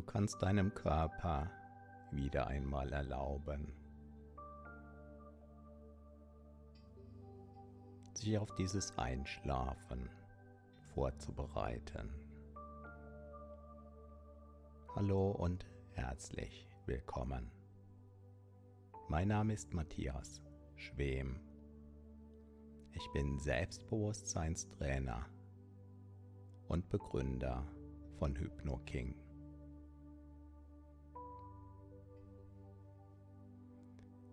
Du kannst deinem Körper wieder einmal erlauben, sich auf dieses Einschlafen vorzubereiten. Hallo und herzlich willkommen. Mein Name ist Matthias Schwem. Ich bin Selbstbewusstseinstrainer und Begründer von HypnoKing.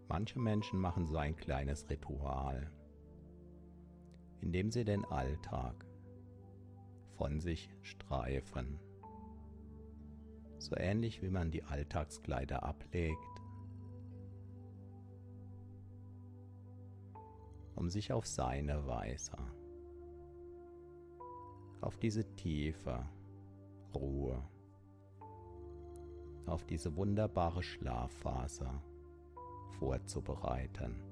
Manche Menschen machen so ein kleines Ritual, indem sie den Alltag von sich streifen. So ähnlich wie man die Alltagskleider ablegt, um sich auf seine Weise, auf diese tiefe Ruhe, auf diese wunderbare Schlafphase vorzubereiten.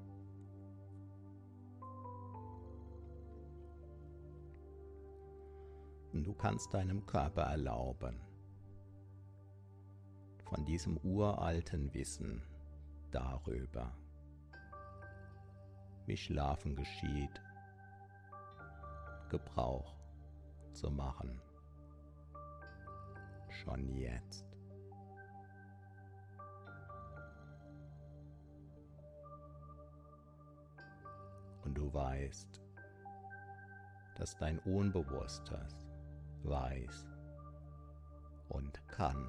Du kannst deinem Körper erlauben, von diesem uralten Wissen darüber, wie Schlafen geschieht, Gebrauch zu machen. Schon jetzt. Und du weißt, dass dein Unbewusstes weiß und kann.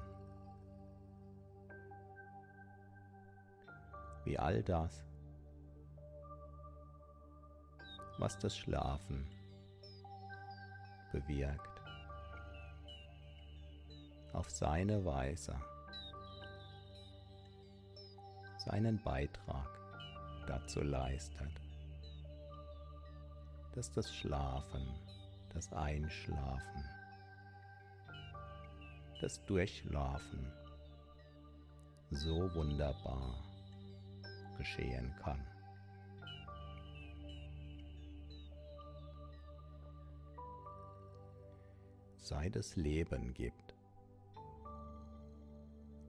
Wie all das, was das Schlafen bewirkt, auf seine Weise seinen Beitrag dazu leistet dass das Schlafen, das Einschlafen, das Durchschlafen so wunderbar geschehen kann. Seit es Leben gibt,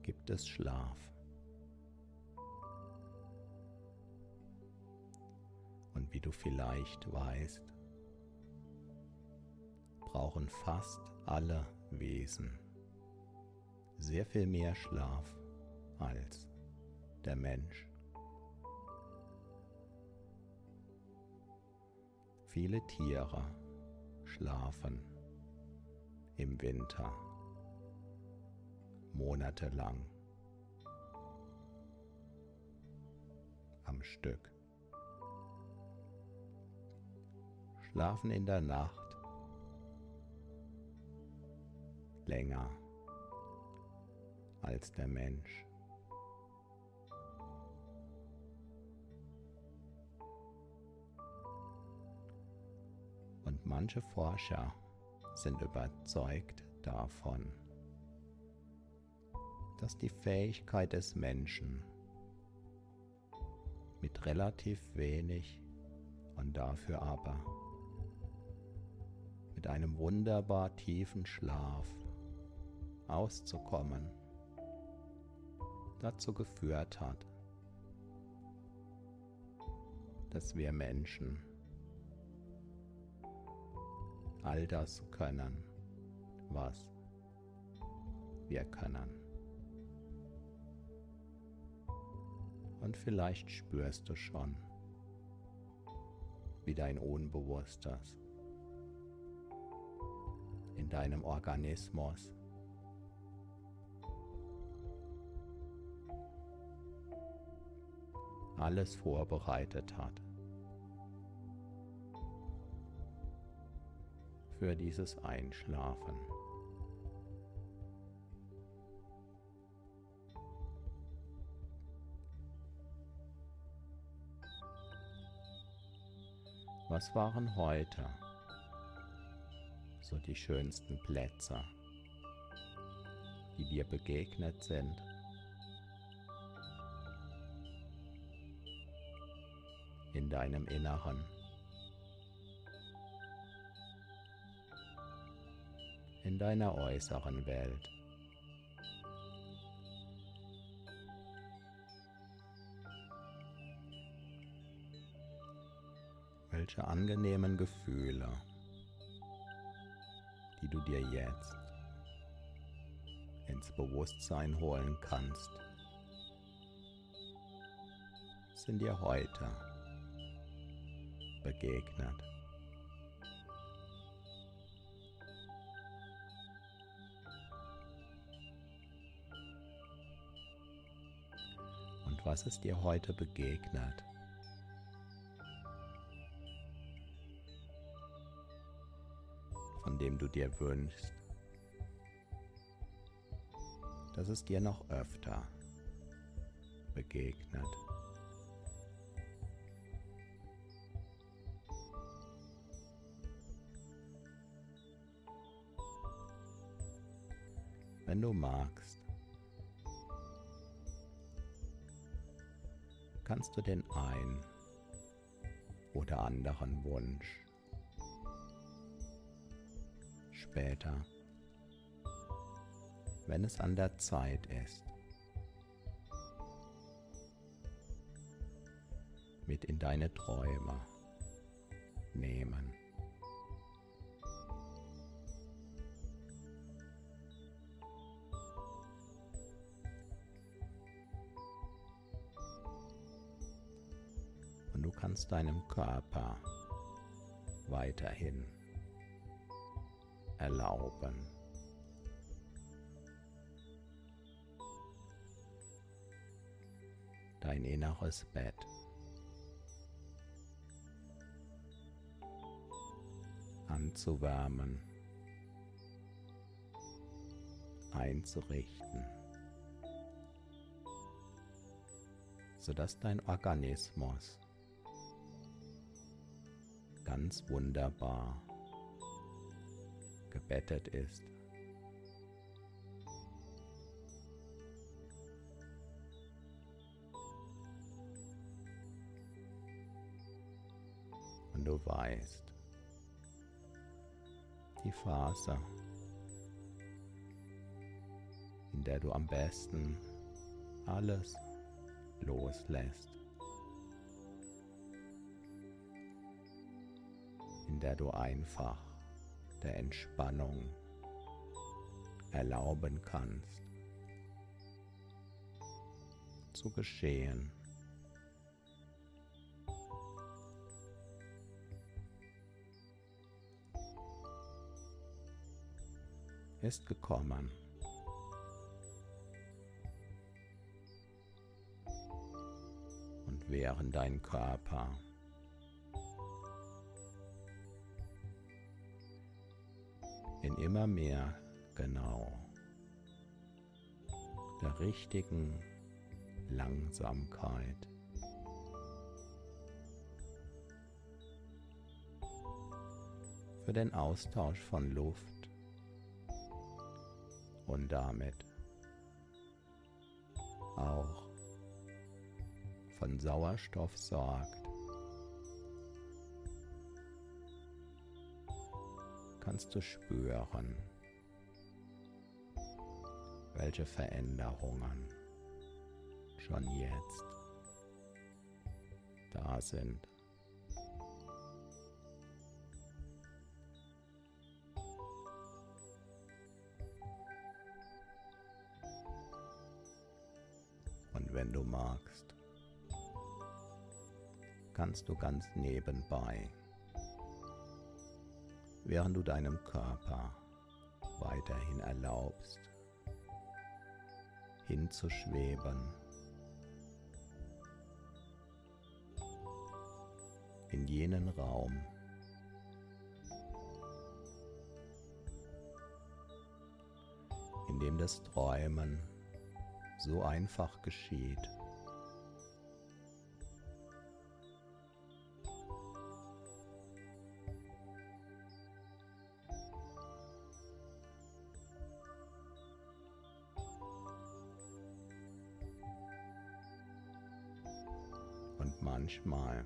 gibt es Schlaf. Wie du vielleicht weißt, brauchen fast alle Wesen sehr viel mehr Schlaf als der Mensch. Viele Tiere schlafen im Winter monatelang am Stück. Schlafen in der Nacht länger als der Mensch. Und manche Forscher sind überzeugt davon, dass die Fähigkeit des Menschen mit relativ wenig und dafür aber mit einem wunderbar tiefen Schlaf auszukommen, dazu geführt hat, dass wir Menschen all das können, was wir können. Und vielleicht spürst du schon, wie dein Unbewusstes in deinem Organismus alles vorbereitet hat für dieses Einschlafen. Was waren heute so die schönsten Plätze, die dir begegnet sind? In deinem Inneren. In deiner äußeren Welt. welche angenehmen Gefühle, du dir jetzt ins Bewusstsein holen kannst, sind dir heute begegnet. Und was ist dir heute begegnet? Du dir wünschst, dass es dir noch öfter begegnet. Wenn du magst, kannst du den ein oder anderen Wunsch später, wenn es an der Zeit ist, mit in deine Träume nehmen. Und du kannst deinem Körper weiterhin erlauben. Dein inneres Bett. anzuwärmen, einzurichten, sodass dein Organismus ganz wunderbar gebettet ist. Und du weißt, die Phase, in der du am besten alles loslässt, in der du einfach der Entspannung erlauben kannst zu geschehen. ist gekommen. Und während dein Körper immer mehr genau der richtigen Langsamkeit. Für den Austausch von Luft und damit auch von Sauerstoff sorgt, kannst du spüren, welche Veränderungen schon jetzt da sind. Und wenn du magst, kannst du ganz nebenbei, während du deinem Körper weiterhin erlaubst, hinzuschweben in jenen Raum, in dem das Träumen so einfach geschieht. Manchmal.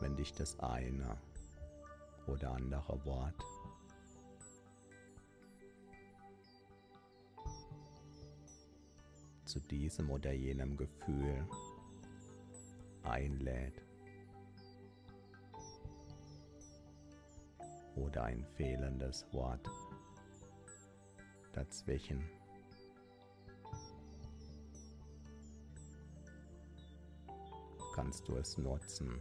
Wenn dich das eine oder andere Wort zu diesem oder jenem Gefühl einlädt oder ein fehlendes Wort dazwischen. Kannst du es nutzen,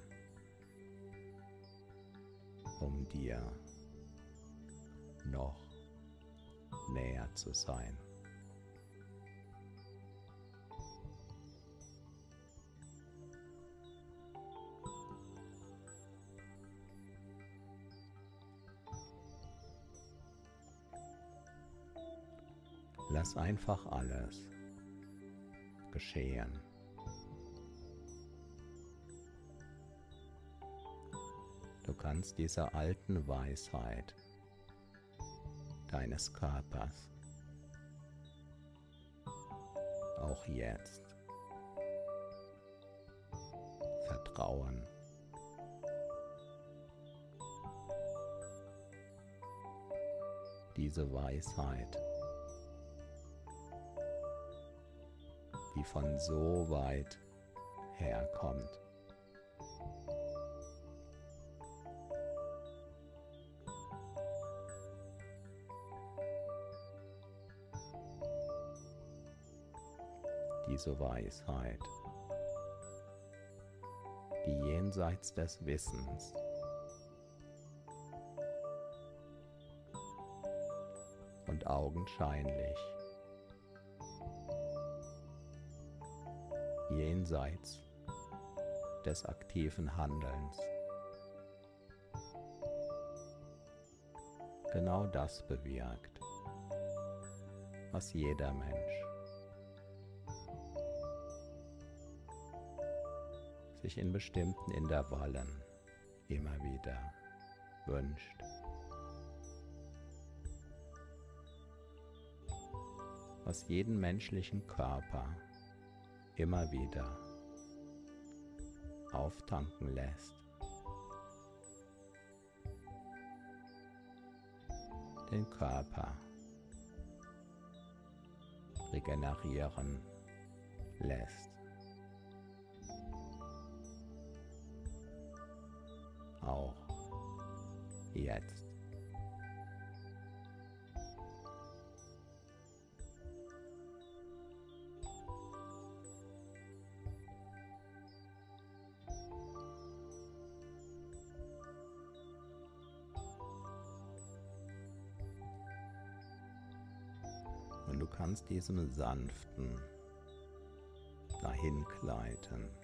um dir noch näher zu sein. Lass einfach alles geschehen. Kannst dieser alten Weisheit deines Körpers auch jetzt vertrauen. Diese Weisheit, die von so weit herkommt. Diese Weisheit, die jenseits des Wissens. Und augenscheinlich. Jenseits des aktiven Handelns. Genau das bewirkt, was jeder Mensch sich in bestimmten Intervallen immer wieder wünscht. Was jeden menschlichen Körper immer wieder auftanken lässt. Den Körper regenerieren lässt. Auch jetzt. Und du kannst diesem sanften dahin gleiten.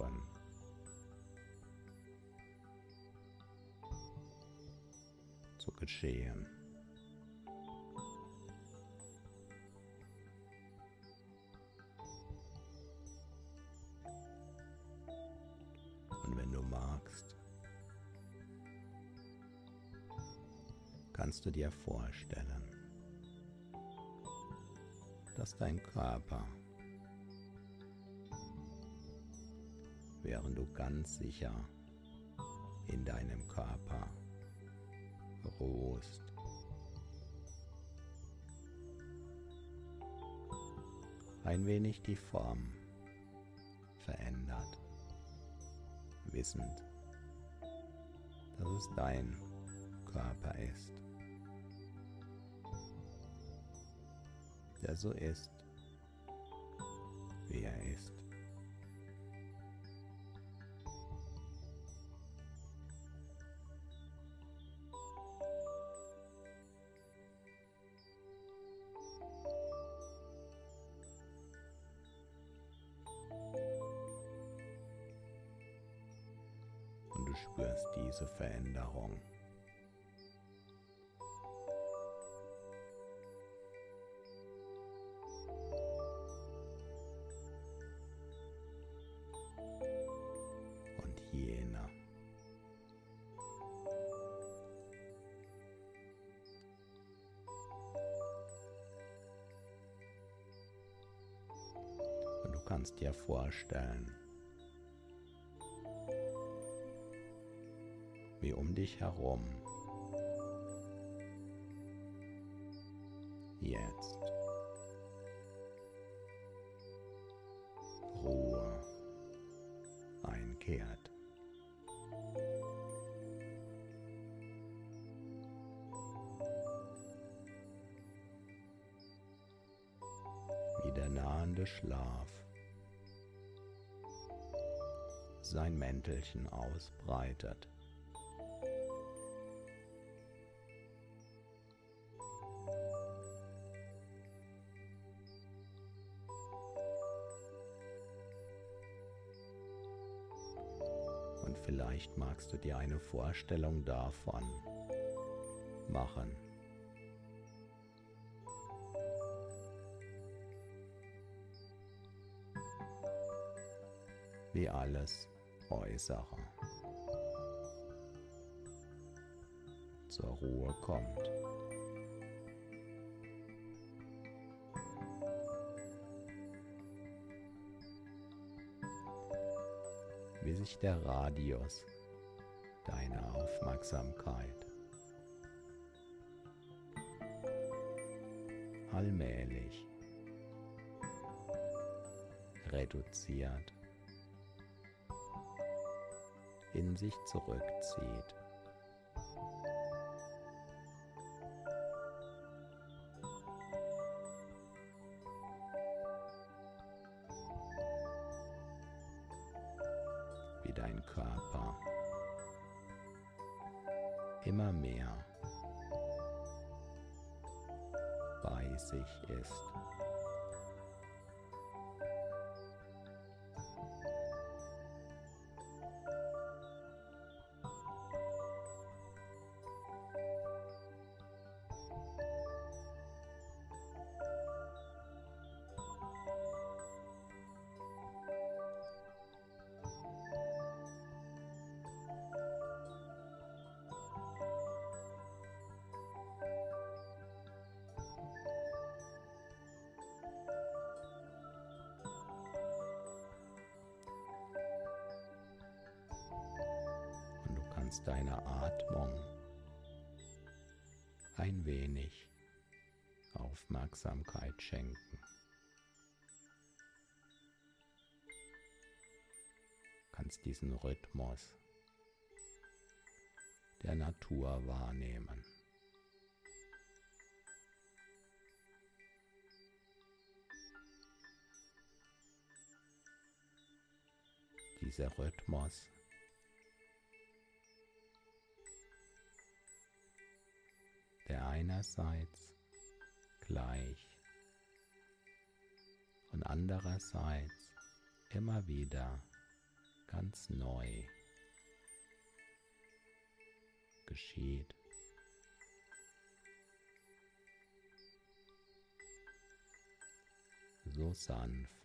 Erlauben. zu geschehen. Und wenn du magst, kannst du dir vorstellen, dass dein Körper, während du ganz sicher in deinem Körper ruhst, ein wenig die Form verändert, wissend, dass es dein Körper ist. der so ist, wie er ist. Spürst diese Veränderung. kannst dir vorstellen, um dich herum jetzt Ruhe einkehrt. Wie der nahende Schlaf sein Mäntelchen ausbreitet. Magst du dir eine Vorstellung davon machen. wie alles Äußere zur Ruhe kommt. Wie sich der Radius deiner Aufmerksamkeit. Allmählich. Reduziert. In sich zurückzieht. Deiner Atmung ein wenig Aufmerksamkeit schenken. Kannst diesen Rhythmus der Natur wahrnehmen. Dieser Rhythmus der einerseits gleich und andererseits immer wieder ganz neu geschieht. So sanft.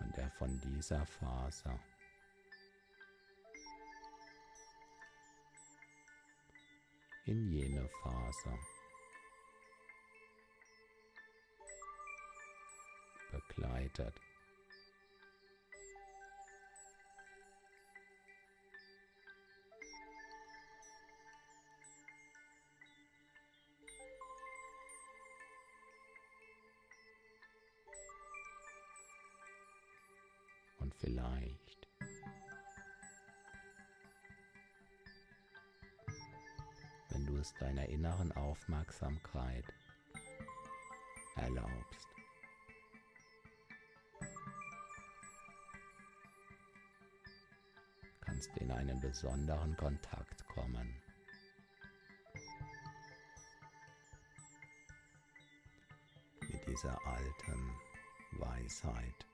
Und er von dieser Faser in jene Faser. Begleitet. Deiner inneren Aufmerksamkeit erlaubst. Kannst in einen besonderen Kontakt kommen. Mit dieser alten Weisheit.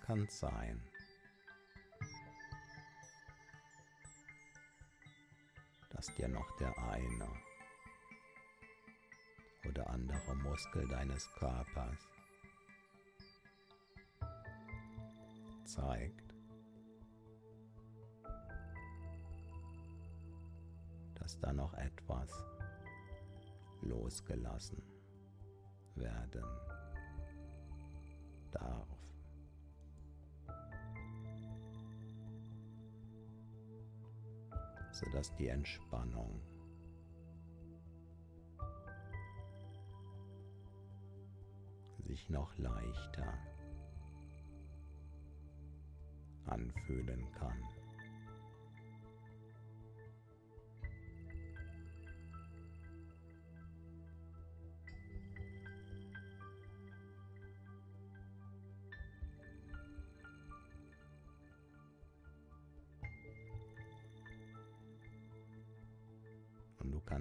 Kann sein, dass dir noch der eine oder andere Muskel deines Körpers zeigt, dass da noch etwas losgelassen werden sodass die Entspannung sich noch leichter anfühlen kann.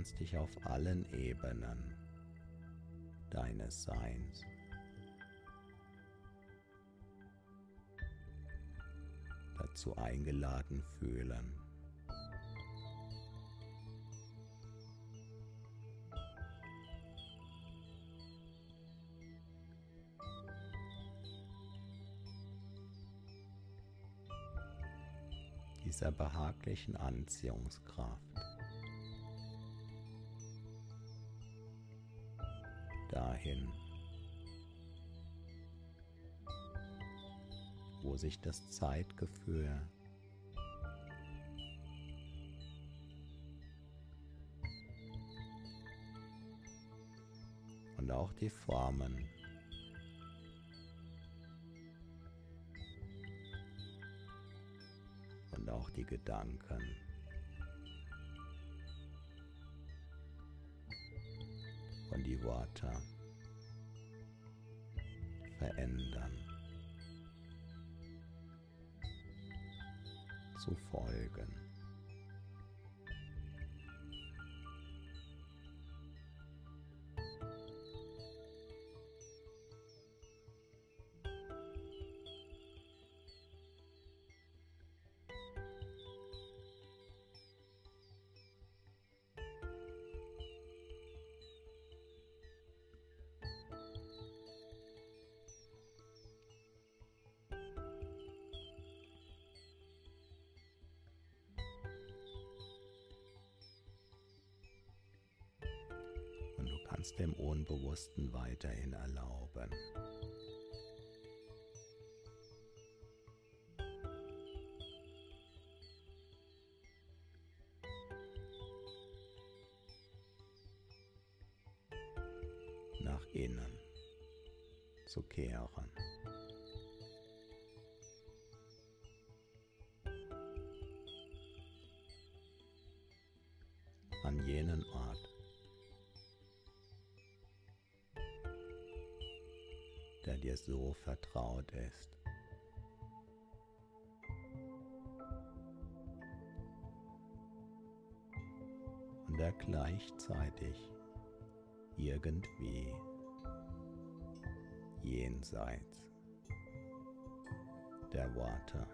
Kannst dich auf allen Ebenen deines Seins dazu eingeladen fühlen. dieser behaglichen Anziehungskraft. Dahin, wo sich das Zeitgefühl und auch die Formen und auch die Gedanken Worte verändern, zu kannst dem Unbewussten weiterhin erlauben. nach innen zurückzukehren. An vertraut ist. Und der gleichzeitig irgendwie jenseits der Worte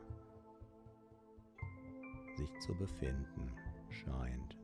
sich zu befinden scheint.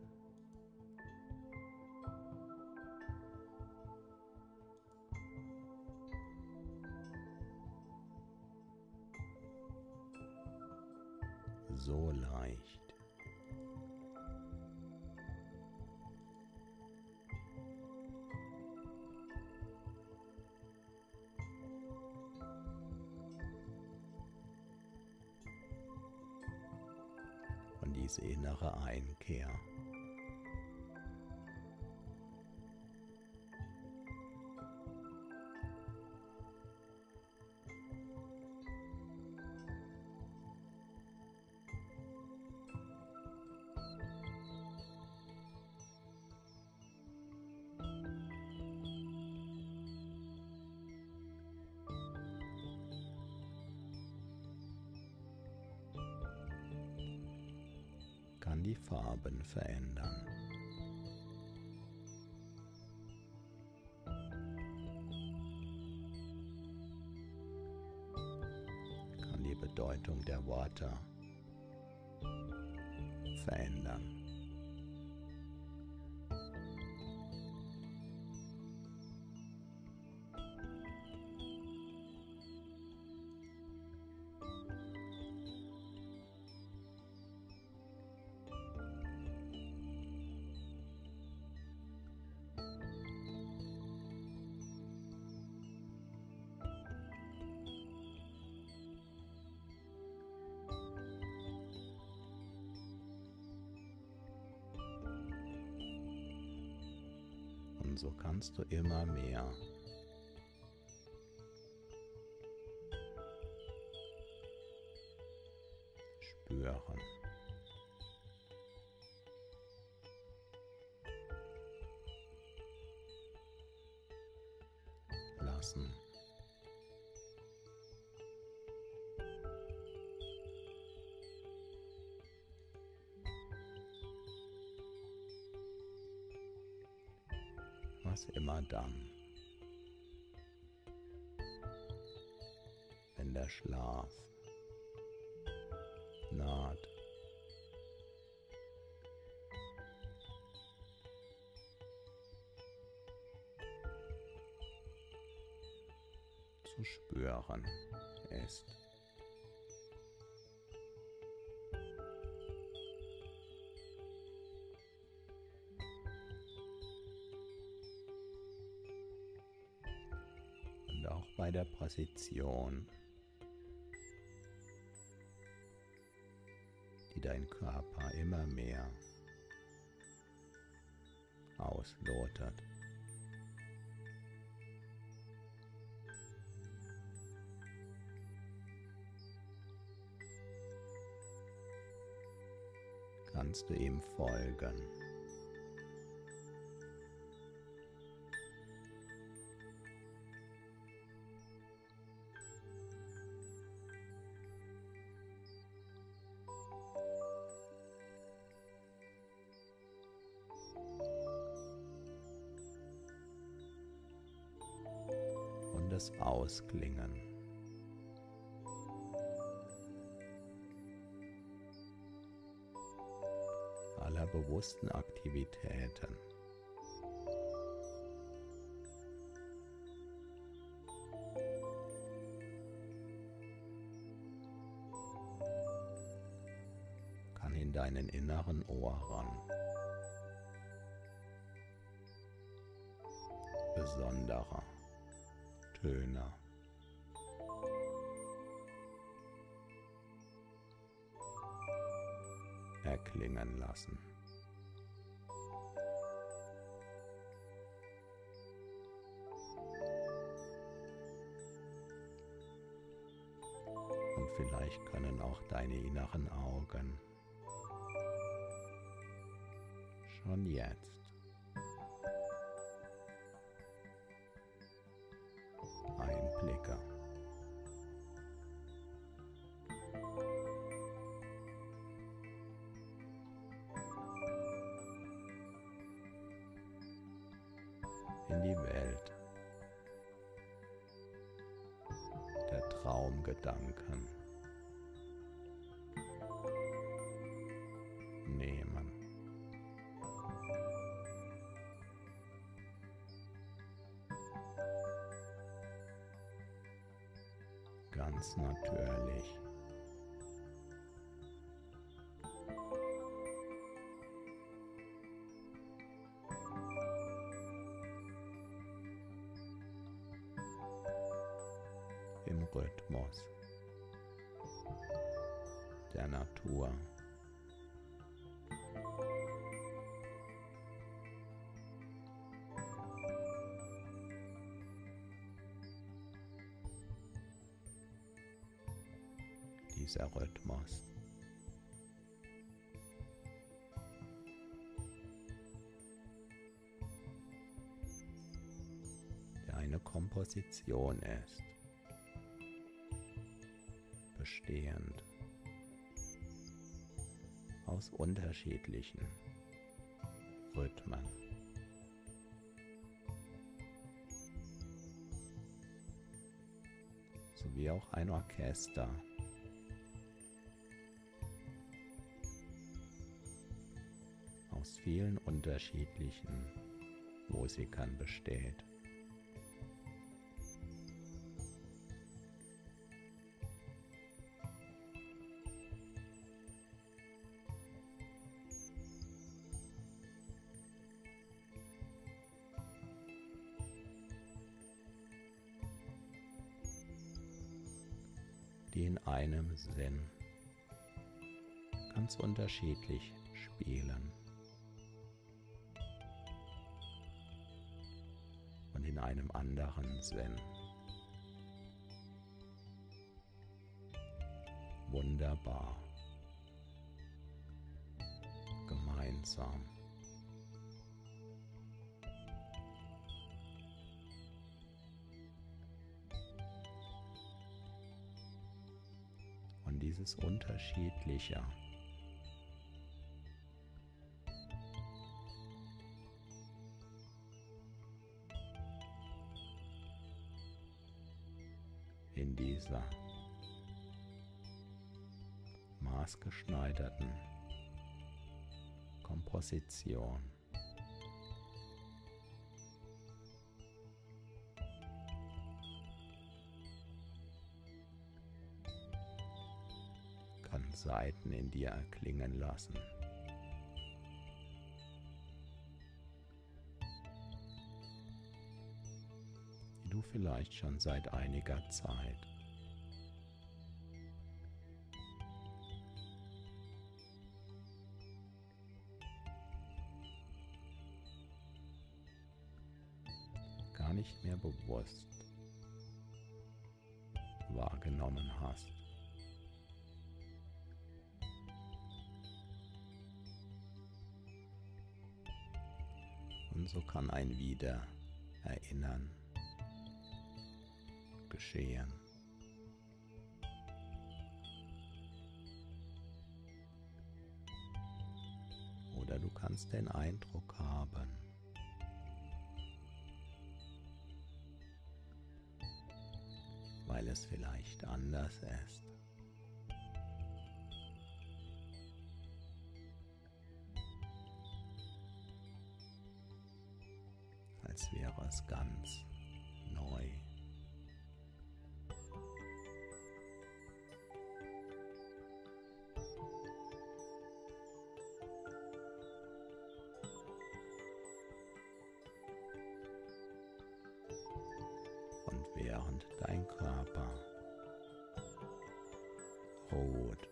Kann die Farben verändern. Kann die Bedeutung der Worte verändern. So kannst du immer mehr immer dann, wenn der Schlaf naht. zu spüren ist. Bei der Position, die dein Körper immer mehr auslotet. Kannst du ihm folgen? Bewussten Aktivitäten. kann in deinen inneren Ohren besonderer Töne. Erklingen lassen. Vielleicht können auch deine inneren Augen schon jetzt Einblicke. In die Welt der Traumgedanken Ganz natürlich. Dieser Rhythmus der eine Komposition ist bestehend aus unterschiedlichen Rhythmen. sowie auch ein Orchester. Aus vielen unterschiedlichen Musikern besteht. die in einem Sinn ganz unterschiedlich spielen. Einem anderen Sinn wunderbar. Gemeinsam. Dieses Unterschiedliche. Dieser maßgeschneiderten Komposition. Seiten in dir erklingen lassen. Die du vielleicht schon seit einiger Zeit nicht mehr bewusst wahrgenommen hast. Und so kann ein Wiedererinnern geschehen. Oder du kannst den Eindruck haben, weil es vielleicht anders ist, als wäre es ganz ruht,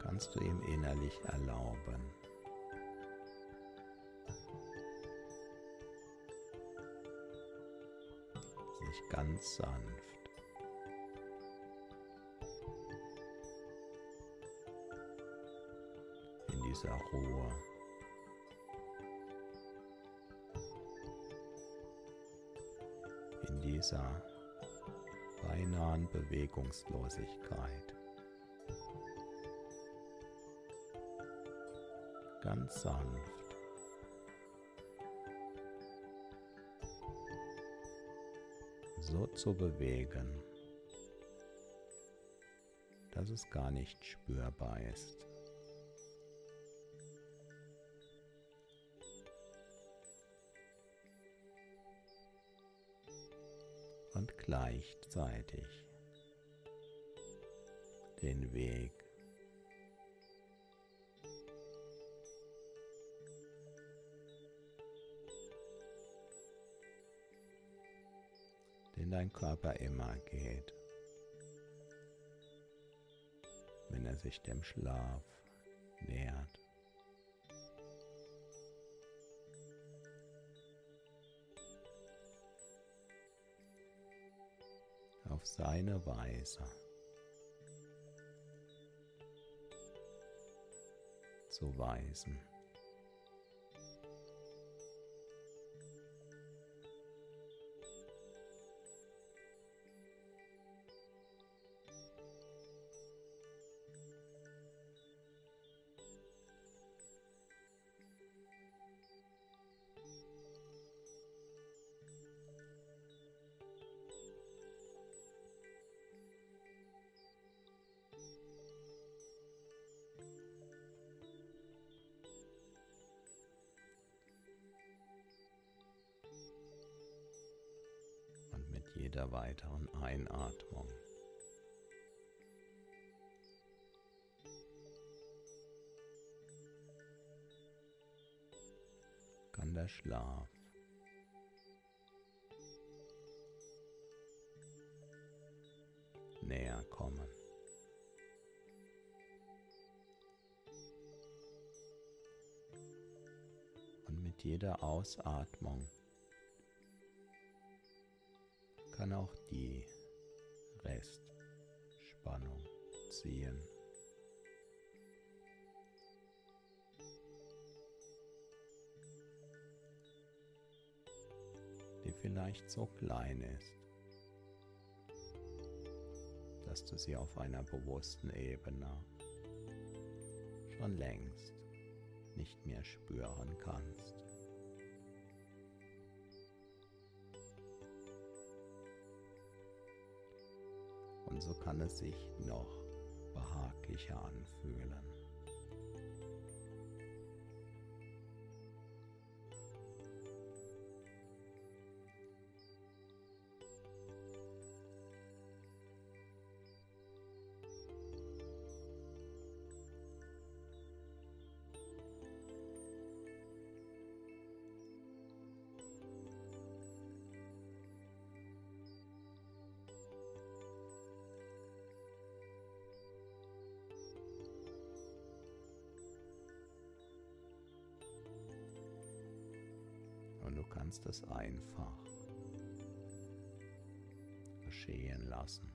kannst du ihm innerlich erlauben. dich ganz sanft. In dieser Ruhe. Dieser beinahen Bewegungslosigkeit. Ganz sanft. so zu bewegen, dass es gar nicht spürbar ist. Und gleichzeitig den Weg den dein Körper immer geht, wenn er sich dem Schlaf nähert. Auf seine Weise zu weisen. Jeder weiteren Einatmung. Kann der Schlaf näher kommen. Und mit jeder Ausatmung kann auch die Restspannung ziehen. die vielleicht so klein ist, dass du sie auf einer bewussten Ebene schon längst nicht mehr spüren kannst. Und so kann es sich noch behaglicher anfühlen. Kannst es einfach geschehen lassen.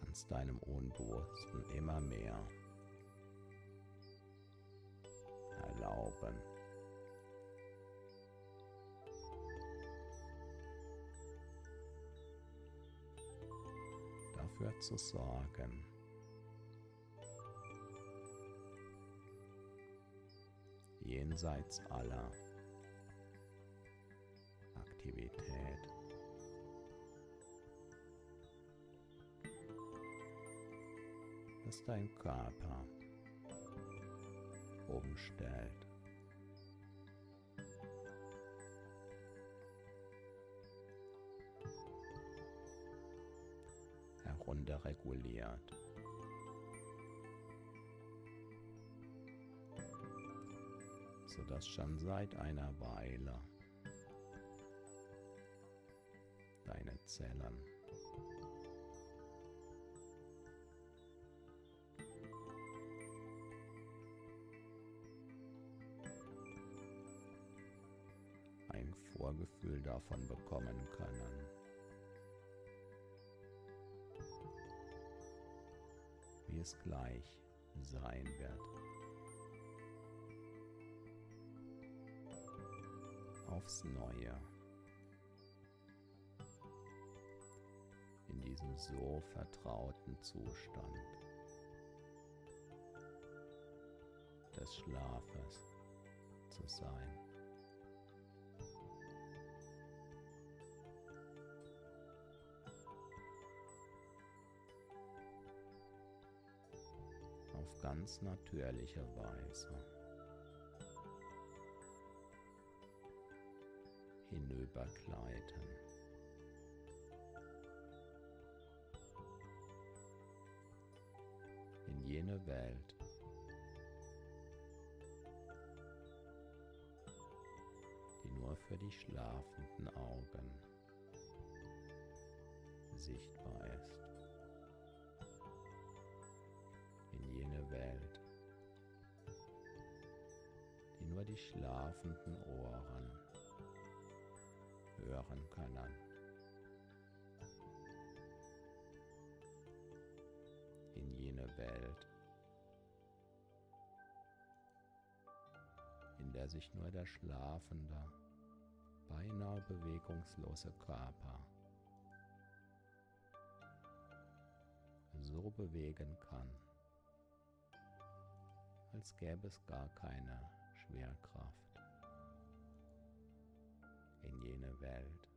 Kannst deinem Unbewussten immer mehr erlauben. Zu sorgen. Jenseits aller Aktivität. Dass dein Körper umstellt. wieder reguliert. Sodass schon seit einer Weile deine Zellen ein Vorgefühl davon bekommen können. Wie es gleich sein wird. Aufs Neue. In diesem so vertrauten Zustand des Schlafes zu sein. Ganz natürliche Weise hinübergleiten. In jene Welt, nur für die schlafenden Augen sichtbar die schlafenden Ohren hören können. In jene Welt, in der sich nur der Schlafende beinahe bewegungslose Körper so bewegen kann, als gäbe es gar keine Schwerkraft in jene Welt,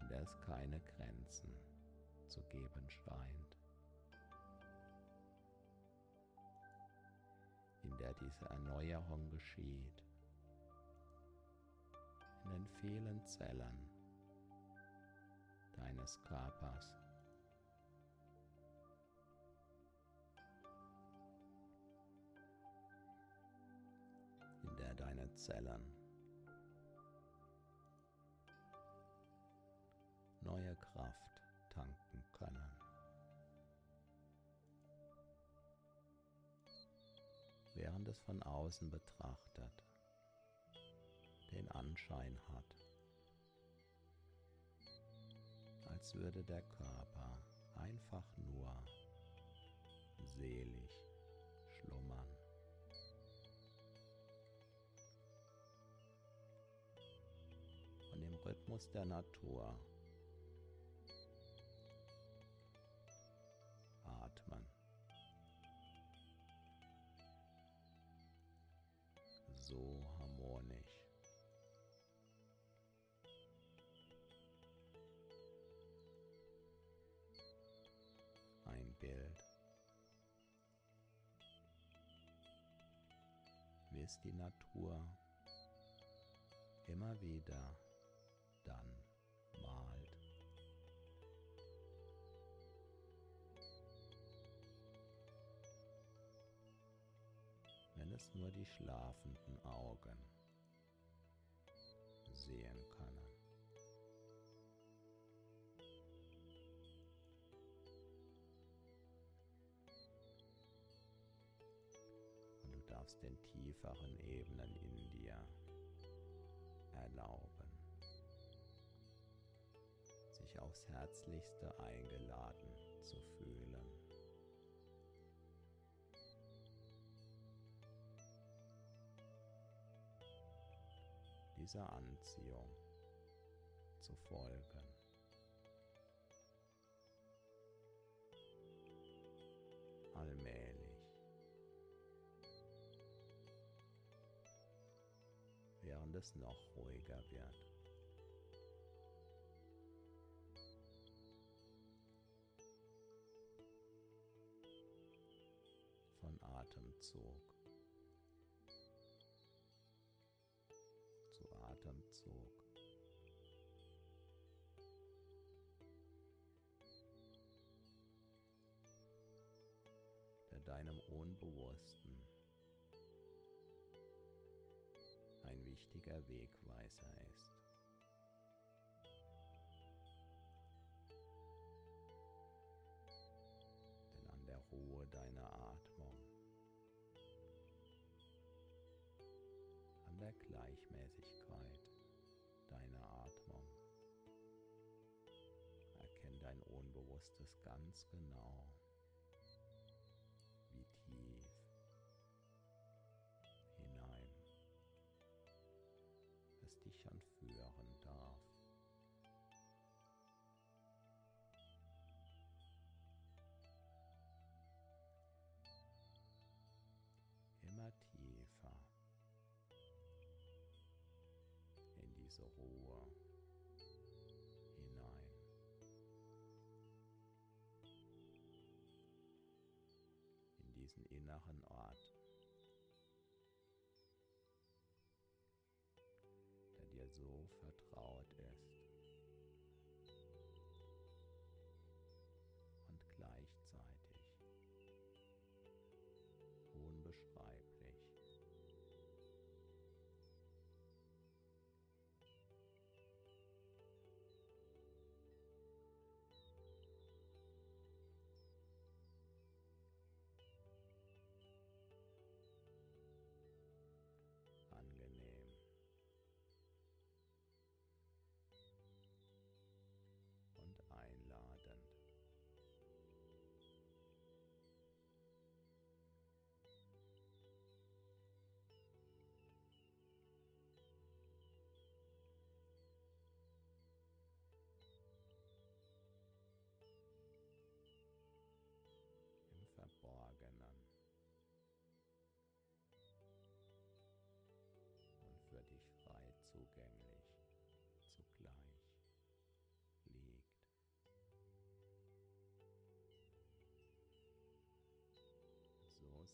in der es keine Grenzen zu geben scheint. in der diese Erneuerung geschieht, in den vielen Zellen deines Körpers. Zellen neue Kraft tanken können. während es von außen betrachtet den Anschein hat, als würde der Körper einfach nur selig Rhythmus der Natur atmen. so harmonisch. Ein Bild, wie es die Natur immer wieder dann malt. wenn es nur die schlafenden Augen sehen können. Und du darfst den tieferen Ebenen in dir erlauben, aufs herzlichste eingeladen zu fühlen. dieser Anziehung zu folgen. Allmählich, während es noch ruhiger wird. Atemzug zu Atemzug. der deinem Unbewussten ein wichtiger Wegweiser ist. Unbewusstes ganz genau, wie tief hinein es dich anführen darf. Immer tiefer in diese Ruhe diesen inneren Ort dir so vertraut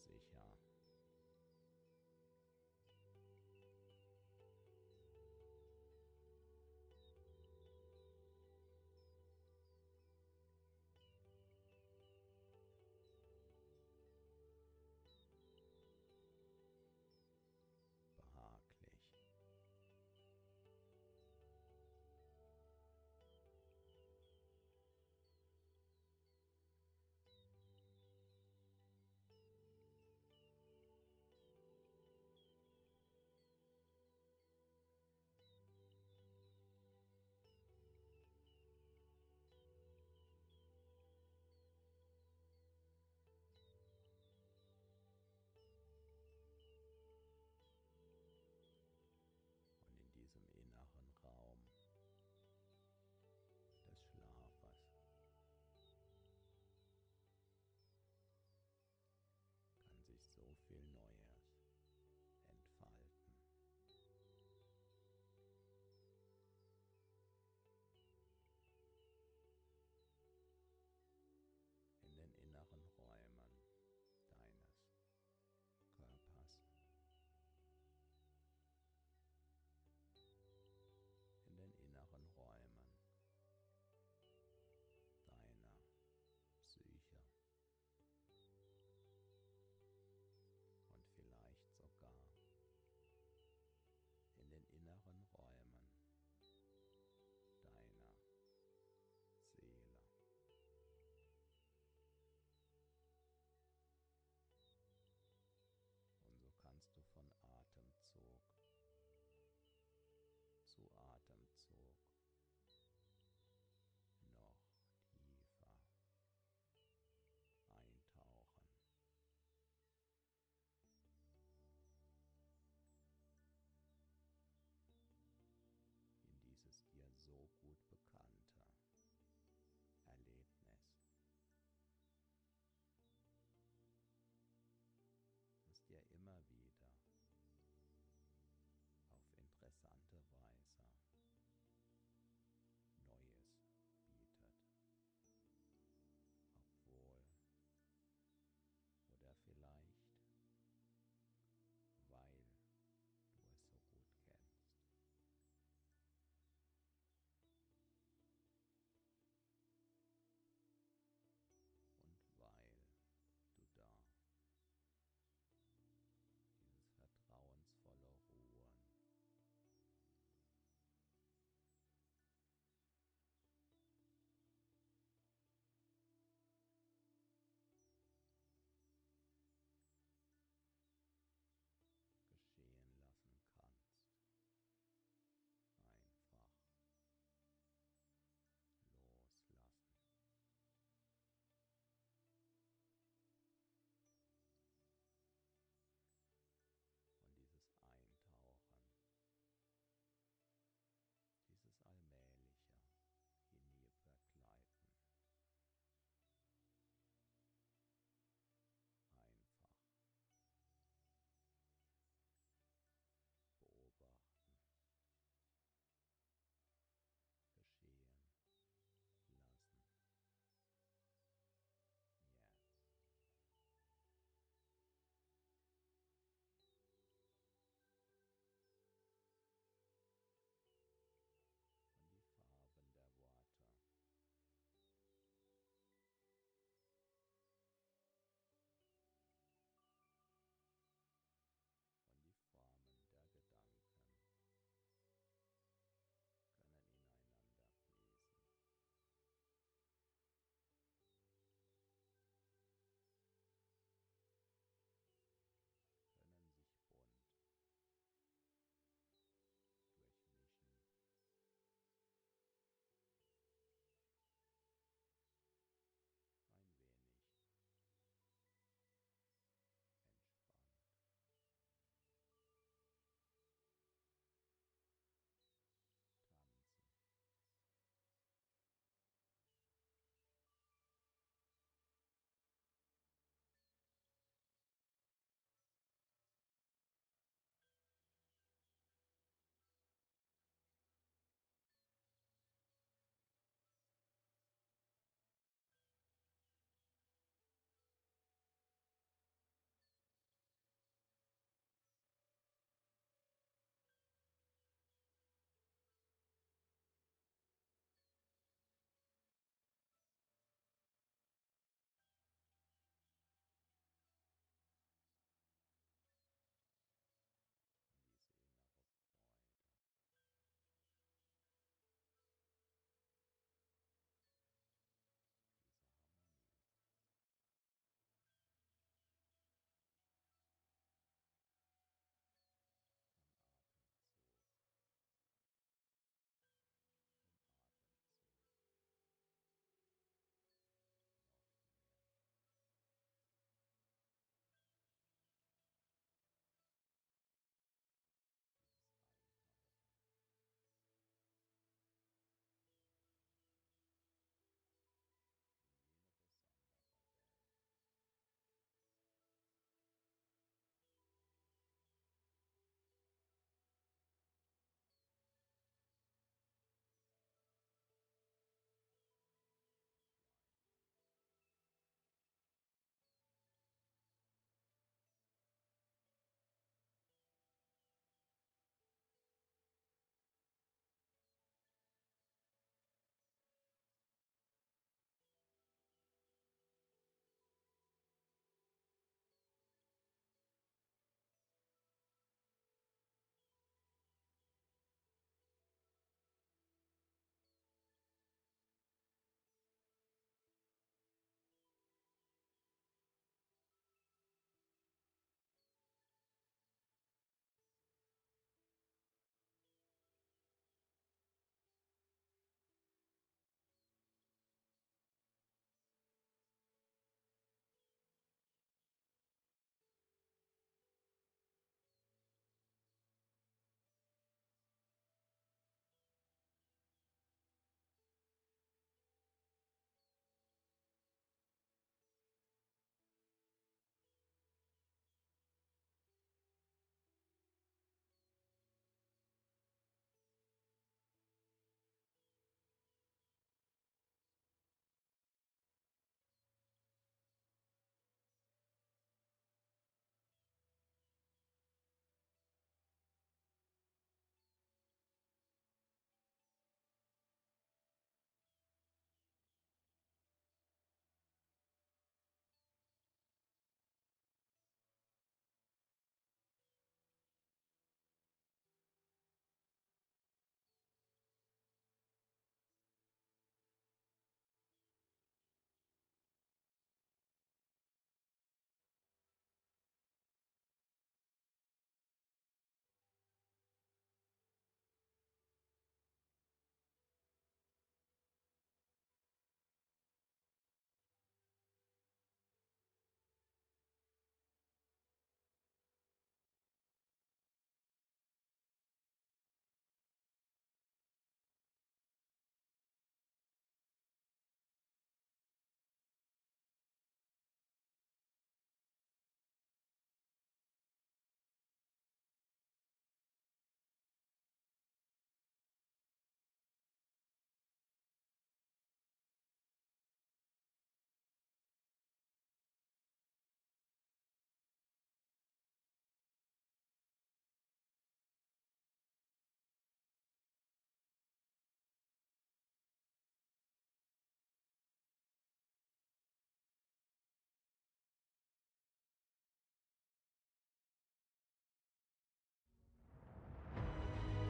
sicher.